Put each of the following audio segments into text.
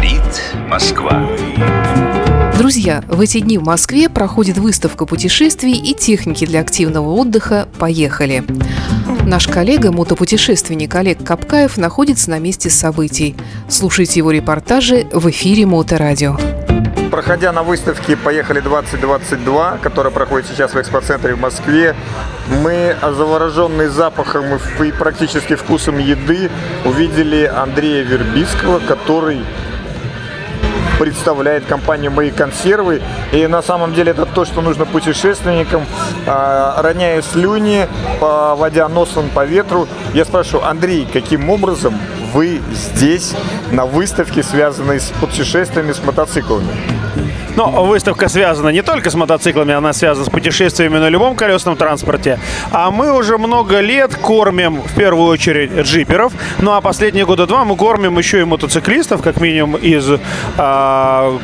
Говорит Москва. Друзья, в эти дни в Москве проходит выставка путешествий и техники для активного отдыха «Поехали». Наш коллега, мотопутешественник Олег Капкаев, находится на месте событий. Слушайте его репортажи в эфире Моторадио. Проходя на выставке «Поехали 2022», которая проходит сейчас в экспоцентре в Москве, мы, завороженные запахом и практически вкусом еды, увидели Андрея Вербицкого, который представляет компанию «Мои консервы». И на самом деле это то, что нужно путешественникам. А, роняя слюни, водя носом по ветру, я спрашиваю, Андрей, каким образом вы здесь на выставке, связанной с путешествиями с мотоциклами? Но выставка связана не только с мотоциклами, она связана с путешествиями на любом колесном транспорте. А мы уже много лет кормим, в первую очередь, джиперов. Ну а последние года два мы кормим еще и мотоциклистов, как минимум из а,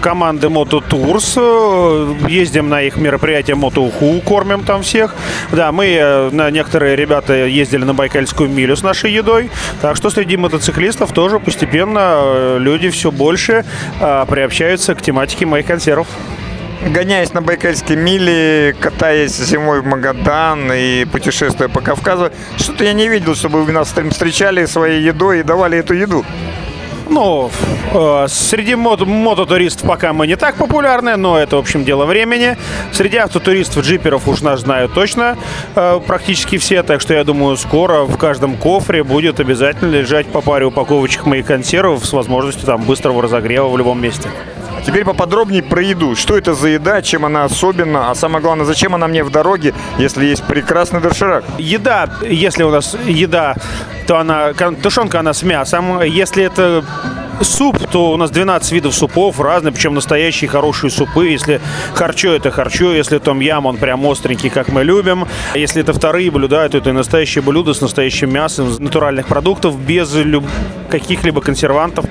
команды Moto Tours. Ездим на их мероприятия Мотоуху, кормим там всех. Да, мы, э, на некоторые ребята ездили на Байкальскую милю с нашей едой. Так что среди мотоциклистов тоже постепенно э, люди все больше а, приобщаются к тематике пачки моих консервов. Гоняясь на Байкальской миле, катаясь зимой в Магадан и путешествуя по Кавказу, что-то я не видел, чтобы вы нас встречали своей едой и давали эту еду. Ну, э, среди мото мототуристов пока мы не так популярны, но это, в общем, дело времени. Среди автотуристов, джиперов уж нас знают точно э, практически все, так что я думаю, скоро в каждом кофре будет обязательно лежать по паре упаковочек моих консервов с возможностью там быстрого разогрева в любом месте. Теперь поподробнее про еду. Что это за еда, чем она особенна, а самое главное, зачем она мне в дороге, если есть прекрасный доширак? Еда, если у нас еда, то она, тушенка она с мясом. Если это суп, то у нас 12 видов супов разные, причем настоящие хорошие супы. Если харчо, это харчо. Если том ям, он прям остренький, как мы любим. Если это вторые блюда, то это настоящее блюдо с настоящим мясом, натуральных продуктов, без люб... каких-либо консервантов.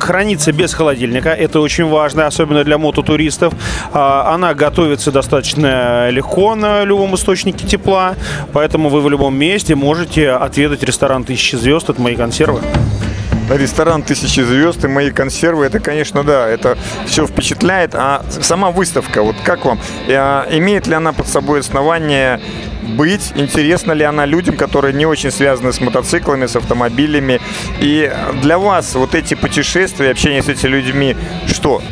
Хранится без холодильника, это очень важно, особенно для мототуристов. А, она готовится достаточно легко на любом источнике тепла, поэтому вы в любом месте можете отведать ресторан «Тысячи звезд» от моей консервы ресторан «Тысячи звезд» и мои консервы, это, конечно, да, это все впечатляет. А сама выставка, вот как вам? Э, имеет ли она под собой основание быть, интересна ли она людям, которые не очень связаны с мотоциклами, с автомобилями. И для вас вот эти путешествия, общение с этими людьми, что?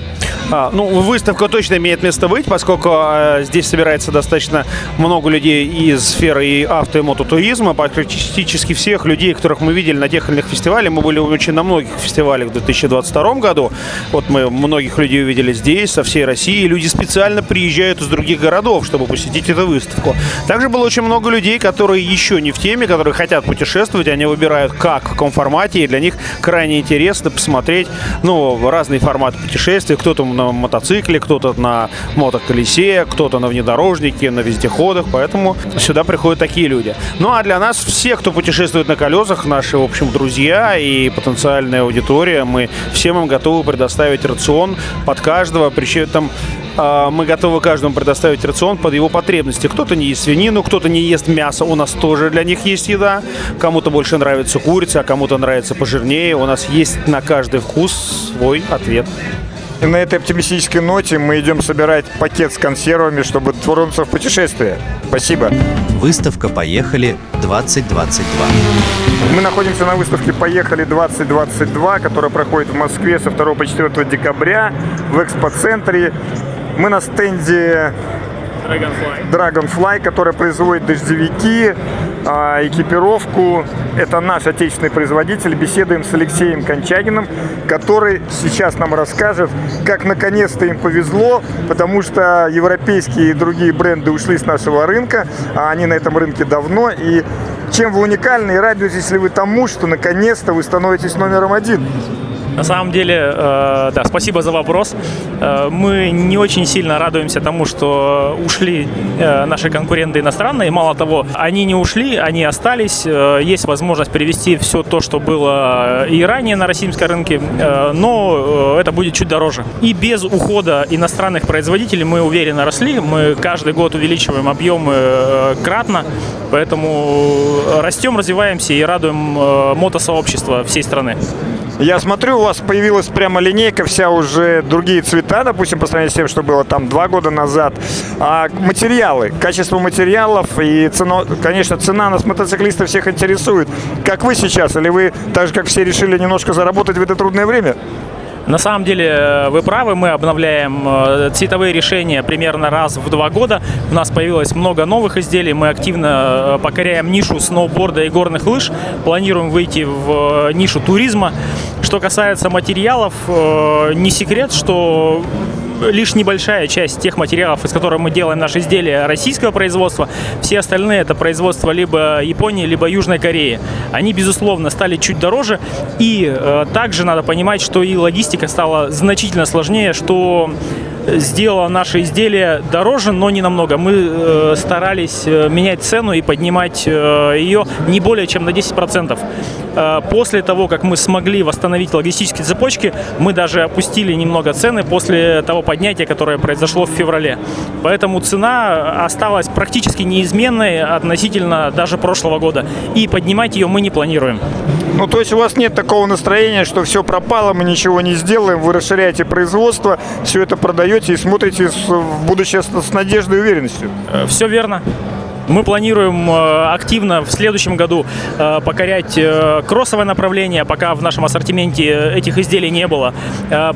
А, ну, выставка точно имеет место быть, поскольку а, здесь собирается достаточно много людей из сферы и авто и мототуризма. Практически всех людей, которых мы видели на тех или иных фестивалях, мы были очень на многих фестивалях в 2022 году. Вот мы многих людей увидели здесь, со всей России. Люди специально приезжают из других городов, чтобы посетить эту выставку. Также было очень много людей, которые еще не в теме, которые хотят путешествовать, они выбирают как, в каком формате, и для них крайне интересно посмотреть ну, разные форматы путешествий. Кто-то на мотоцикле, кто-то на мотоколесе, кто-то на внедорожнике, на вездеходах, поэтому сюда приходят такие люди. Ну а для нас все, кто путешествует на колесах, наши, в общем, друзья и потенциальная аудитория, мы всем им готовы предоставить рацион под каждого, причем там а, мы готовы каждому предоставить рацион под его потребности. Кто-то не ест свинину, кто-то не ест мясо, у нас тоже для них есть еда. Кому-то больше нравится курица, а кому-то нравится пожирнее. У нас есть на каждый вкус свой ответ. И на этой оптимистической ноте мы идем собирать пакет с консервами, чтобы тронуться в путешествие. Спасибо. Выставка «Поехали 2022». Мы находимся на выставке «Поехали 2022», которая проходит в Москве со 2 по 4 декабря в экспоцентре. Мы на стенде Dragonfly. Dragonfly, которая производит дождевики, экипировку. Это наш отечественный производитель. Беседуем с Алексеем Кончагиным, который сейчас нам расскажет, как наконец-то им повезло, потому что европейские и другие бренды ушли с нашего рынка, а они на этом рынке давно. И чем вы уникальны и радуетесь ли вы тому, что наконец-то вы становитесь номером один? На самом деле, э, да, спасибо за вопрос. Э, мы не очень сильно радуемся тому, что ушли э, наши конкуренты иностранные. Мало того, они не ушли, они остались. Э, есть возможность перевести все то, что было и ранее на российском рынке, э, но э, это будет чуть дороже. И без ухода иностранных производителей мы уверенно росли. Мы каждый год увеличиваем объемы э, кратно, поэтому растем, развиваемся и радуем э, мотосообщество всей страны. Я смотрю, у вас появилась прямо линейка, вся уже другие цвета, допустим, по сравнению с тем, что было там два года назад. А материалы, качество материалов и цена, конечно, цена нас мотоциклистов всех интересует. Как вы сейчас? Или вы, так же как все, решили немножко заработать в это трудное время? На самом деле э, вы правы, мы обновляем э, цветовые решения примерно раз в два года. У нас появилось много новых изделий, мы активно э, покоряем нишу сноуборда и горных лыж, планируем выйти в нишу туризма. Что касается материалов, не секрет, что лишь небольшая часть тех материалов, из которых мы делаем наши изделия российского производства. Все остальные это производство либо Японии, либо Южной Кореи. Они, безусловно, стали чуть дороже. И э, также надо понимать, что и логистика стала значительно сложнее, что сделала наши изделия дороже, но не намного. Мы э, старались э, менять цену и поднимать э, ее не более чем на 10%. Э, после того, как мы смогли восстановить логистические цепочки, мы даже опустили немного цены после того поднятия, которое произошло в феврале. Поэтому цена осталась практически неизменной относительно даже прошлого года. И поднимать ее мы не планируем. Ну, то есть у вас нет такого настроения, что все пропало, мы ничего не сделаем, вы расширяете производство, все это продаете и смотрите в будущее с надеждой и уверенностью. Э, все верно. Мы планируем э, активно в следующем году э, покорять кроссовое направление, пока в нашем ассортименте этих изделий не было.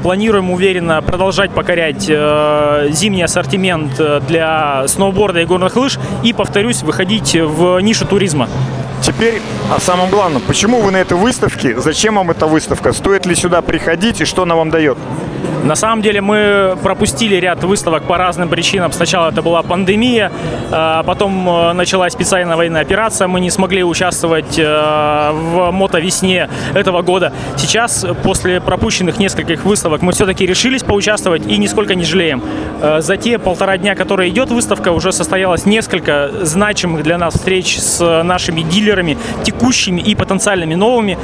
Планируем уверенно продолжать покорять зимний ассортимент для сноуборда и горных лыж и, повторюсь, выходить в нишу туризма. Теперь о самом главном. Почему вы на этой выставке? Зачем вам эта выставка? Стоит ли сюда приходить и что она вам дает? На самом деле мы пропустили ряд выставок по разным причинам. Сначала это была пандемия, а потом э, началась специальная военная операция. Мы не смогли участвовать э, в мотовесне этого года. Сейчас, после пропущенных нескольких выставок, мы все-таки решились поучаствовать и нисколько не жалеем. Э, за те полтора дня, которые идет выставка, уже состоялось несколько значимых для нас встреч с нашими дилерами, текущими и потенциальными новыми.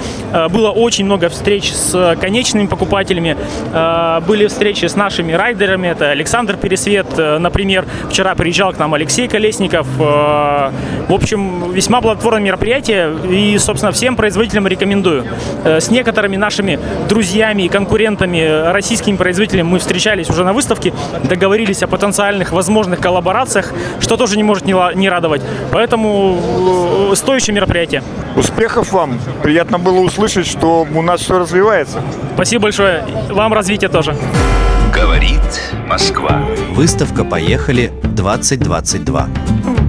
Было очень много встреч с конечными покупателями были встречи с нашими райдерами. Это Александр Пересвет, э, например. Вчера приезжал к нам Алексей Колесников. Э, в общем, весьма плодотворное мероприятие. И, собственно, всем производителям рекомендую. Э, с некоторыми нашими друзьями и конкурентами, российскими производителями мы встречались уже на выставке, договорились о потенциальных возможных коллаборациях, что тоже не может не радовать. Поэтому стоящее мероприятие. Успехов вам! Приятно было услышать, что у нас все развивается. Спасибо большое. Вам развития тоже. Говорит Москва. Выставка «Поехали» 2022.